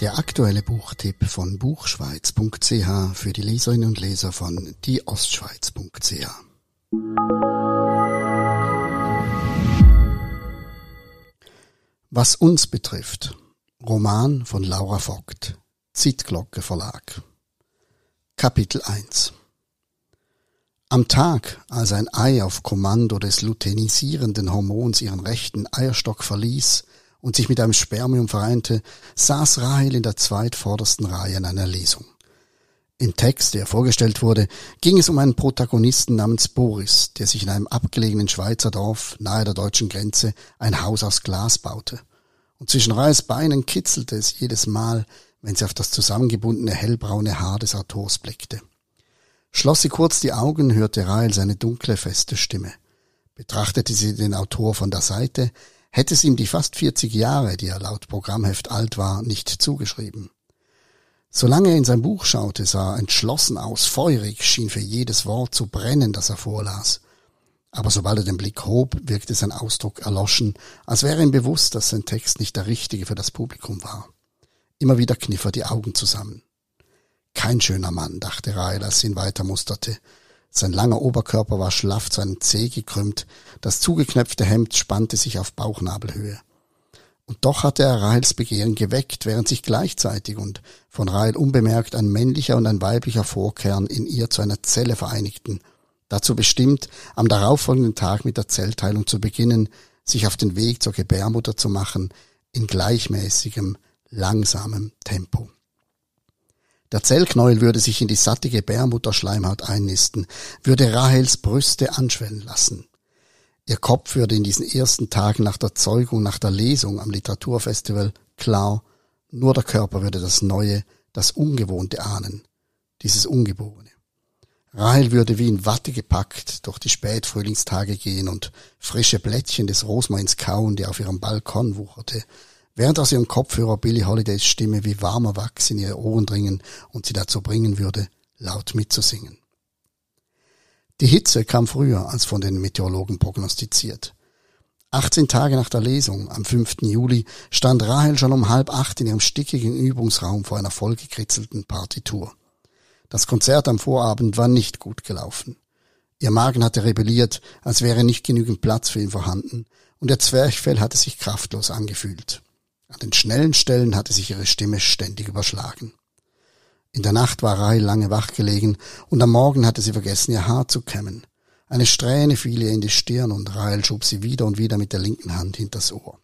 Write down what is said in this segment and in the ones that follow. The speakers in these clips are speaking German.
Der aktuelle Buchtipp von buchschweiz.ch für die Leserinnen und Leser von dieostschweiz.ch. Was uns betrifft. Roman von Laura Vogt. Zittglocke Verlag. Kapitel 1 Am Tag, als ein Ei auf Kommando des luteinisierenden Hormons ihren rechten Eierstock verließ und sich mit einem Spermium vereinte, saß Rahel in der zweitvordersten Reihe in einer Lesung. Im Text, der vorgestellt wurde, ging es um einen Protagonisten namens Boris, der sich in einem abgelegenen Schweizer Dorf nahe der deutschen Grenze ein Haus aus Glas baute. Und zwischen Rahels Beinen kitzelte es jedes Mal, wenn sie auf das zusammengebundene hellbraune Haar des Autors blickte. Schloss sie kurz die Augen, hörte Rahel seine dunkle, feste Stimme. Betrachtete sie den Autor von der Seite, hätte es ihm die fast 40 Jahre, die er laut Programmheft alt war, nicht zugeschrieben. Solange er in sein Buch schaute, sah er entschlossen aus, feurig, schien für jedes Wort zu brennen, das er vorlas. Aber sobald er den Blick hob, wirkte sein Ausdruck erloschen, als wäre ihm bewusst, dass sein Text nicht der richtige für das Publikum war. Immer wieder kniff er die Augen zusammen. Kein schöner Mann, dachte Rahel, als sie ihn weiter musterte. Sein langer Oberkörper war schlaff zu einem Zeh gekrümmt, das zugeknöpfte Hemd spannte sich auf Bauchnabelhöhe. Und doch hatte er Rahels Begehren geweckt, während sich gleichzeitig und von Rahel unbemerkt ein männlicher und ein weiblicher Vorkern in ihr zu einer Zelle vereinigten, dazu bestimmt, am darauffolgenden Tag mit der Zellteilung zu beginnen, sich auf den Weg zur Gebärmutter zu machen, in gleichmäßigem, langsamem Tempo. Der Zellknäuel würde sich in die satte Gebärmutterschleimhaut einnisten, würde Rahels Brüste anschwellen lassen. Ihr Kopf würde in diesen ersten Tagen nach der Zeugung, nach der Lesung am Literaturfestival klar, nur der Körper würde das Neue, das Ungewohnte ahnen, dieses Ungeborene. Rahel würde wie in Watte gepackt durch die Spätfrühlingstage gehen und frische Blättchen des Rosmains kauen, die auf ihrem Balkon wucherte, während aus ihrem Kopfhörer Billie Holidays Stimme wie warmer Wachs in ihre Ohren dringen und sie dazu bringen würde, laut mitzusingen. Die Hitze kam früher als von den Meteorologen prognostiziert. 18 Tage nach der Lesung, am 5. Juli, stand Rahel schon um halb acht in ihrem stickigen Übungsraum vor einer vollgekritzelten Partitur. Das Konzert am Vorabend war nicht gut gelaufen. Ihr Magen hatte rebelliert, als wäre nicht genügend Platz für ihn vorhanden, und ihr Zwerchfell hatte sich kraftlos angefühlt. An den schnellen Stellen hatte sich ihre Stimme ständig überschlagen. In der Nacht war Rahel lange wach gelegen und am Morgen hatte sie vergessen, ihr Haar zu kämmen. Eine Strähne fiel ihr in die Stirn und Rahel schob sie wieder und wieder mit der linken Hand hinters Ohr.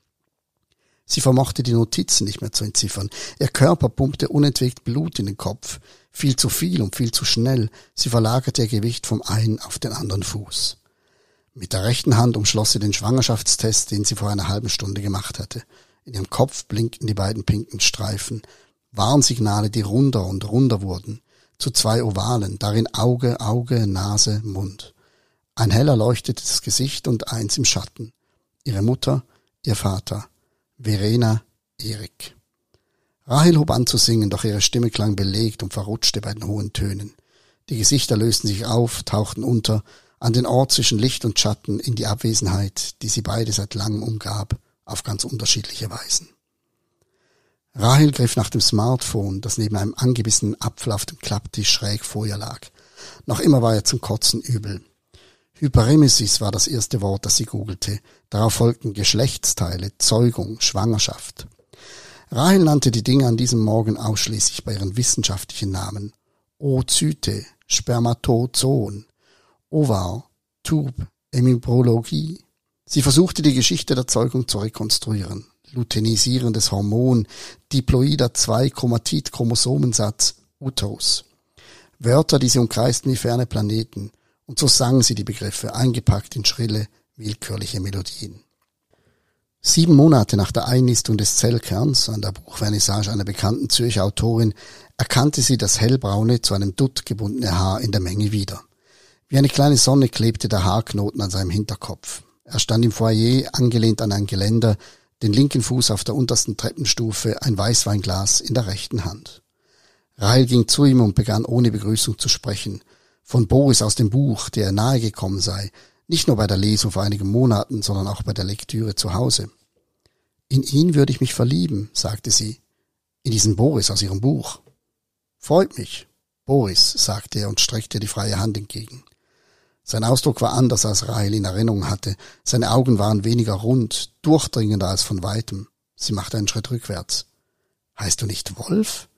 Sie vermochte die Notizen nicht mehr zu entziffern. Ihr Körper pumpte unentwegt Blut in den Kopf. Viel zu viel und viel zu schnell. Sie verlagerte ihr Gewicht vom einen auf den anderen Fuß. Mit der rechten Hand umschloss sie den Schwangerschaftstest, den sie vor einer halben Stunde gemacht hatte. In ihrem Kopf blinkten die beiden pinken Streifen. Warnsignale, die runder und runder wurden, zu zwei Ovalen, darin Auge, Auge, Nase, Mund. Ein hell erleuchtetes Gesicht und eins im Schatten. Ihre Mutter, ihr Vater, Verena, Erik. Rahel hob an zu singen, doch ihre Stimme klang belegt und verrutschte bei den hohen Tönen. Die Gesichter lösten sich auf, tauchten unter, an den Ort zwischen Licht und Schatten, in die Abwesenheit, die sie beide seit langem umgab, auf ganz unterschiedliche Weisen. Rahel griff nach dem Smartphone, das neben einem angebissenen Apfel auf dem Klapptisch schräg vor ihr lag. Noch immer war er zum Kotzen übel. Hyperemesis war das erste Wort, das sie googelte. Darauf folgten Geschlechtsteile, Zeugung, Schwangerschaft. Rahel nannte die Dinge an diesem Morgen ausschließlich bei ihren wissenschaftlichen Namen. Oozyte, Spermatozoon, Ovar, Tub, Emibrologie. Sie versuchte die Geschichte der Zeugung zu rekonstruieren luteinisierendes Hormon, diploider 2-Chromatid-Chromosomensatz, Uterus. Wörter, die sie umkreisten wie ferne Planeten. Und so sangen sie die Begriffe, eingepackt in schrille, willkürliche Melodien. Sieben Monate nach der Einnistung des Zellkerns an der Buchvernissage einer bekannten Zürcher Autorin erkannte sie das hellbraune, zu einem Dutt gebundene Haar in der Menge wieder. Wie eine kleine Sonne klebte der Haarknoten an seinem Hinterkopf. Er stand im Foyer, angelehnt an ein Geländer, den linken Fuß auf der untersten Treppenstufe, ein Weißweinglas in der rechten Hand. Rahel ging zu ihm und begann ohne Begrüßung zu sprechen. Von Boris aus dem Buch, der nahe gekommen sei, nicht nur bei der Lesung vor einigen Monaten, sondern auch bei der Lektüre zu Hause. In ihn würde ich mich verlieben, sagte sie. In diesem Boris aus ihrem Buch. Freut mich. Boris, sagte er und streckte die freie Hand entgegen. Sein Ausdruck war anders, als Rahel in Erinnerung hatte. Seine Augen waren weniger rund, durchdringender als von weitem. Sie machte einen Schritt rückwärts. Heißt du nicht Wolf?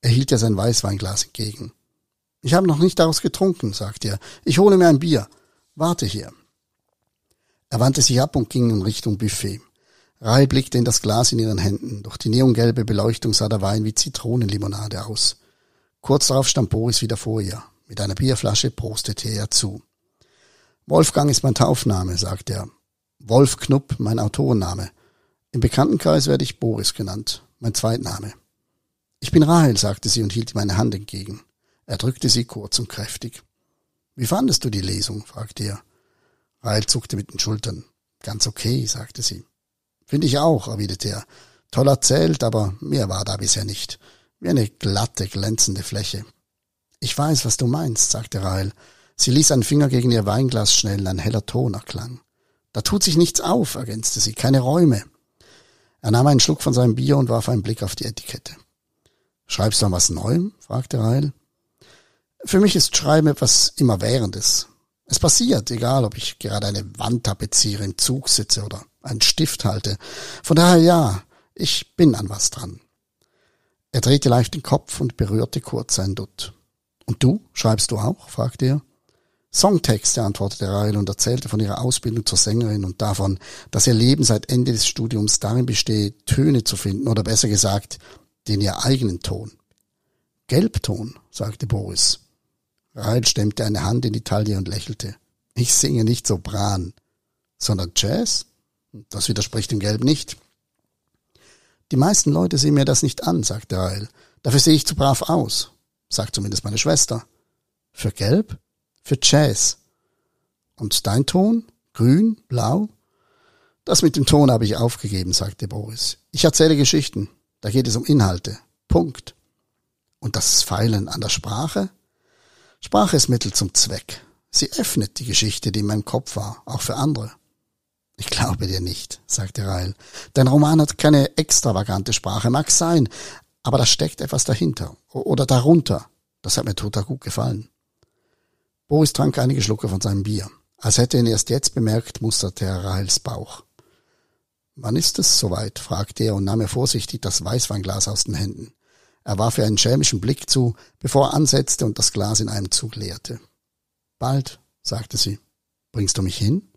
Er hielt ihr sein Weißweinglas entgegen. Ich habe noch nicht daraus getrunken, sagte er. Ich hole mir ein Bier. Warte hier. Er wandte sich ab und ging in Richtung Buffet. Rahel blickte in das Glas in ihren Händen. Durch die neongelbe Beleuchtung sah der Wein wie Zitronenlimonade aus. Kurz darauf stand Boris wieder vor ihr. Mit einer Bierflasche prostete er zu. Wolfgang ist mein Taufname, sagte er. Wolf Knupp mein Autorenname. Im Bekanntenkreis werde ich Boris genannt, mein Zweitname. Ich bin Rahel, sagte sie und hielt ihm eine Hand entgegen. Er drückte sie kurz und kräftig. Wie fandest du die Lesung? fragte er. Rahel zuckte mit den Schultern. Ganz okay, sagte sie. Finde ich auch, erwiderte er. Toll erzählt, aber mehr war da bisher nicht. Wie eine glatte, glänzende Fläche. Ich weiß, was du meinst, sagte Rahel. Sie ließ einen Finger gegen ihr Weinglas schnellen, ein heller Ton erklang. Da tut sich nichts auf, ergänzte sie, keine Räume. Er nahm einen Schluck von seinem Bier und warf einen Blick auf die Etikette. Schreibst du an was Neuem? fragte Rahel. Für mich ist Schreiben etwas Immerwährendes. Es passiert, egal ob ich gerade eine Wand tapeziere, im Zug sitze oder einen Stift halte. Von daher ja, ich bin an was dran. Er drehte leicht den Kopf und berührte kurz sein Dutt. Und du, schreibst du auch? fragte er. Songtexte, antwortete Rahel und erzählte von ihrer Ausbildung zur Sängerin und davon, dass ihr Leben seit Ende des Studiums darin bestehe, Töne zu finden oder besser gesagt, den ihr eigenen Ton. Gelbton, sagte Boris. Rahel stemmte eine Hand in die Taille und lächelte. Ich singe nicht Sopran, sondern Jazz? Das widerspricht dem Gelb nicht. Die meisten Leute sehen mir das nicht an, sagte Rahel. Dafür sehe ich zu brav aus, sagt zumindest meine Schwester. Für Gelb? Für Jazz. Und dein Ton? Grün? Blau? Das mit dem Ton habe ich aufgegeben, sagte Boris. Ich erzähle Geschichten. Da geht es um Inhalte. Punkt. Und das Feilen an der Sprache? Sprache ist Mittel zum Zweck. Sie öffnet die Geschichte, die in meinem Kopf war, auch für andere. Ich glaube dir nicht, sagte Rael. Dein Roman hat keine extravagante Sprache, mag sein, aber da steckt etwas dahinter oder darunter. Das hat mir total gut gefallen. Boris trank einige Schlucke von seinem Bier. Als hätte ihn erst jetzt bemerkt, musterte er Rahels Bauch. Wann ist es soweit? fragte er und nahm er vorsichtig das Weißweinglas aus den Händen. Er warf ihr einen schelmischen Blick zu, bevor er ansetzte und das Glas in einem Zug leerte. Bald, sagte sie. Bringst du mich hin?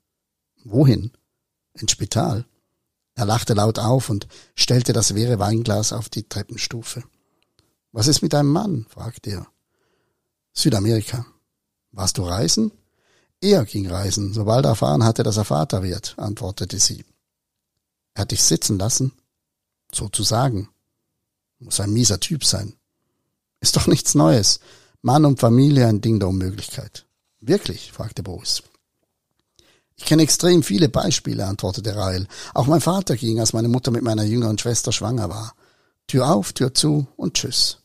Wohin? Ins Spital. Er lachte laut auf und stellte das leere Weinglas auf die Treppenstufe. Was ist mit deinem Mann? fragte er. Südamerika. Warst du reisen? Er ging reisen, sobald er erfahren hatte, dass er Vater wird, antwortete sie. Er hat dich sitzen lassen? Sozusagen. Muss ein mieser Typ sein. Ist doch nichts Neues. Mann und Familie ein Ding der Unmöglichkeit. Wirklich? fragte Boris. Ich kenne extrem viele Beispiele, antwortete Rahel. Auch mein Vater ging, als meine Mutter mit meiner jüngeren Schwester schwanger war. Tür auf, Tür zu und tschüss.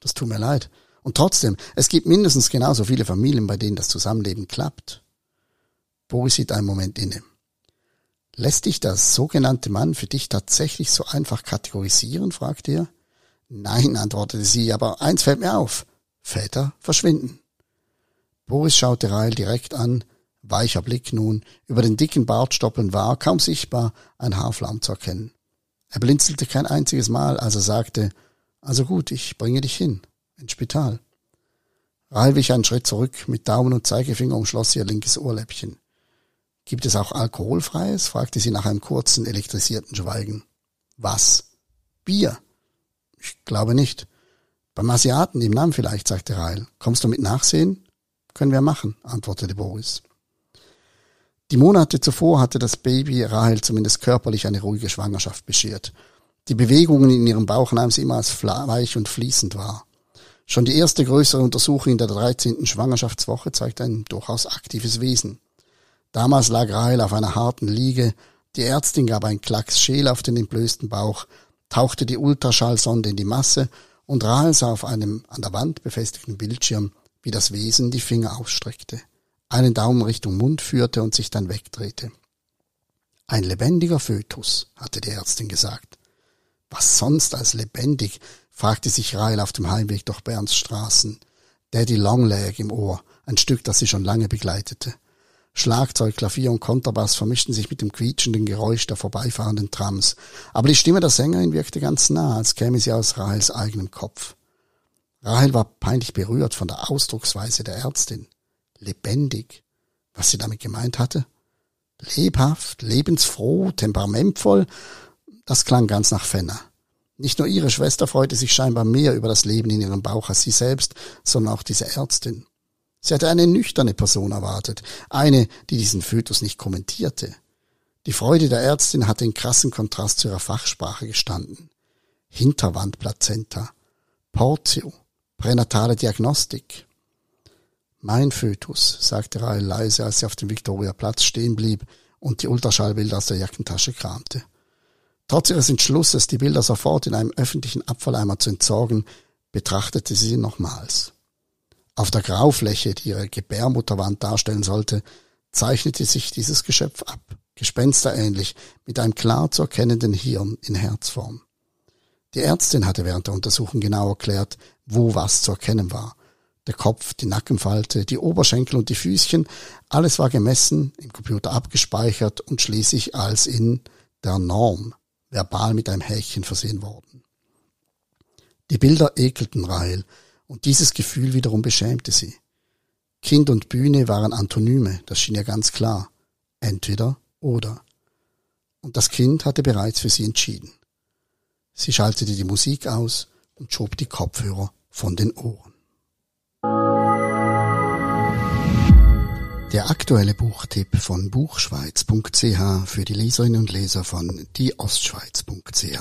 Das tut mir leid. Und trotzdem, es gibt mindestens genauso viele Familien, bei denen das Zusammenleben klappt. Boris hielt einen Moment inne. Lässt dich das sogenannte Mann für dich tatsächlich so einfach kategorisieren? fragte er. Nein, antwortete sie, aber eins fällt mir auf. Väter verschwinden. Boris schaute Rahel direkt an, weicher Blick nun, über den dicken Bartstoppeln war, kaum sichtbar, ein Haarflaum zu erkennen. Er blinzelte kein einziges Mal, als er sagte, also gut, ich bringe dich hin, ins Spital. Rahel wich einen Schritt zurück, mit Daumen und Zeigefinger umschloss ihr linkes Ohrläppchen. Gibt es auch alkoholfreies? fragte sie nach einem kurzen, elektrisierten Schweigen. Was? Bier? Ich glaube nicht. Beim Asiaten im Namen vielleicht, sagte Rahel. Kommst du mit nachsehen? Können wir machen, antwortete Boris. Die Monate zuvor hatte das Baby Rahel zumindest körperlich eine ruhige Schwangerschaft beschert. Die Bewegungen in ihrem Bauch nahm sie immer als weich und fließend wahr. Schon die erste größere Untersuchung in der 13. Schwangerschaftswoche zeigt ein durchaus aktives Wesen. Damals lag Rahel auf einer harten Liege, die Ärztin gab ein Klacks Schäl auf den entblößten Bauch, tauchte die Ultraschallsonde in die Masse und Rahel sah auf einem an der Wand befestigten Bildschirm, wie das Wesen die Finger ausstreckte, einen Daumen Richtung Mund führte und sich dann wegdrehte. Ein lebendiger Fötus, hatte die Ärztin gesagt. Was sonst als lebendig, fragte sich Rail auf dem Heimweg durch Berns Straßen. Daddy Longleg im Ohr, ein Stück, das sie schon lange begleitete. Schlagzeug, Klavier und Kontrabass vermischten sich mit dem quietschenden Geräusch der vorbeifahrenden Trams. Aber die Stimme der Sängerin wirkte ganz nah, als käme sie aus Rahels eigenem Kopf. Rahel war peinlich berührt von der Ausdrucksweise der Ärztin. Lebendig. Was sie damit gemeint hatte? Lebhaft, lebensfroh, temperamentvoll. Das klang ganz nach Fenner. Nicht nur ihre Schwester freute sich scheinbar mehr über das Leben in ihrem Bauch als sie selbst, sondern auch diese Ärztin. Sie hatte eine nüchterne Person erwartet, eine, die diesen Fötus nicht kommentierte. Die Freude der Ärztin hatte in krassen Kontrast zu ihrer Fachsprache gestanden. Hinterwandplazenta, Portio, pränatale Diagnostik. Mein Fötus, sagte Rahel leise, als sie auf dem Victoria-Platz stehen blieb und die Ultraschallbilder aus der Jackentasche kramte. Trotz ihres Entschlusses, die Bilder sofort in einem öffentlichen Abfalleimer zu entsorgen, betrachtete sie sie nochmals. Auf der Graufläche, die ihre Gebärmutterwand darstellen sollte, zeichnete sich dieses Geschöpf ab, gespensterähnlich, mit einem klar zu erkennenden Hirn in Herzform. Die Ärztin hatte während der Untersuchung genau erklärt, wo was zu erkennen war. Der Kopf, die Nackenfalte, die Oberschenkel und die Füßchen, alles war gemessen, im Computer abgespeichert und schließlich als in der Norm verbal mit einem Häkchen versehen worden. Die Bilder ekelten Rahel, und dieses Gefühl wiederum beschämte sie. Kind und Bühne waren Antonyme, das schien ihr ganz klar. Entweder oder. Und das Kind hatte bereits für sie entschieden. Sie schaltete die Musik aus und schob die Kopfhörer von den Ohren. Der aktuelle Buchtipp von buchschweiz.ch für die Leserinnen und Leser von dieostschweiz.ch.